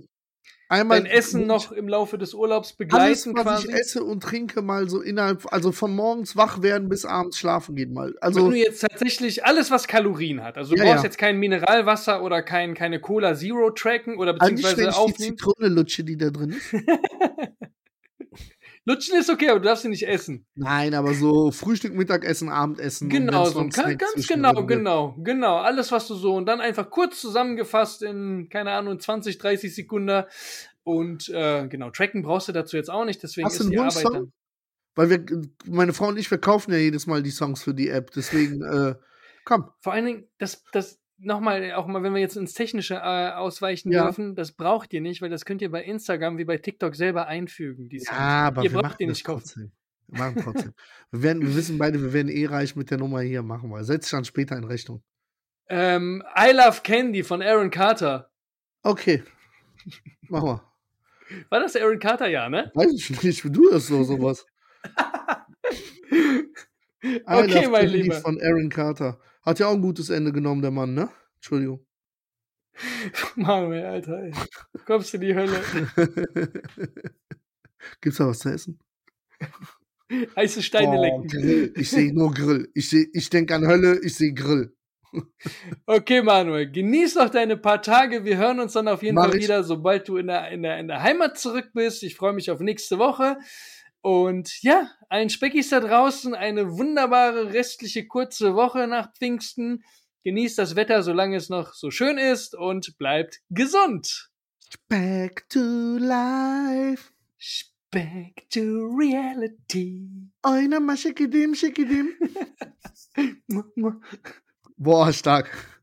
Einmal dein Essen noch im Laufe des Urlaubs alles, begleiten was quasi. ich esse und trinke, mal so innerhalb, also von morgens wach werden bis abends schlafen gehen mal. Wenn Also, du jetzt tatsächlich alles, was Kalorien hat, also du Ja, brauchst ja. jetzt kein Mineralwasser oder kein, keine Cola Zero tracken oder eigentlich, wenn beziehungsweise ich die aufnehmen. Zitrone lutsche, die da drin ist. Lutschen ist okay, aber du darfst sie nicht essen. Nein, aber so Frühstück, Mittagessen, Abendessen. Genau, so ein ganz genau, genau, genau. Alles, was du so und dann einfach kurz zusammengefasst in, keine Ahnung, 20, 30 Sekunden. Und äh, genau, tracken brauchst du dazu jetzt auch nicht, deswegen Hast ist die Arbeit dann. Weil wir, meine Frau und ich, wir kaufen ja jedes Mal die Songs für die App. Deswegen, äh, komm. Vor allen Dingen, das, das nochmal, auch mal, wenn wir jetzt ins Technische äh, ausweichen Ja. dürfen, das braucht ihr nicht, weil das könnt ihr bei Instagram wie bei TikTok selber einfügen. Die Songs. Ja, aber ihr wir braucht machen nicht kaufen. trotzdem. Wir machen trotzdem. wir, werden, wir wissen beide, wir werden eh reich mit der Nummer hier, machen wir. Setz dann später in Rechnung. Ähm, I Love Candy von Aaron Carter. Okay. Machen wir. War das Aaron Carter, ja, ne? Weiß ich nicht, wie du das so, sowas. I Okay, Love mein Candy Lieber. von Aaron Carter. Hat ja auch ein gutes Ende genommen, der Mann, ne? Entschuldigung. Wir, Alter. Ey. Du kommst in die Hölle. Gibt's da was zu essen? Heiße Steine Oh, lecken. Grill. Ich sehe nur Grill. Ich, seh, ich denke an Hölle, ich sehe Grill. Okay, Manuel, genieß noch deine paar Tage. Wir hören uns dann auf jeden Mach Fall ich. wieder, sobald du in der, in, der, in der Heimat zurück bist. Ich freue mich auf nächste Woche. Und ja, allen Speckis da draußen eine wunderbare restliche kurze Woche nach Pfingsten. Genießt das Wetter, solange es noch so schön ist und bleibt gesund. Back to life. Back to reality. Einer mal schickidim, schickidim. Boah, stark.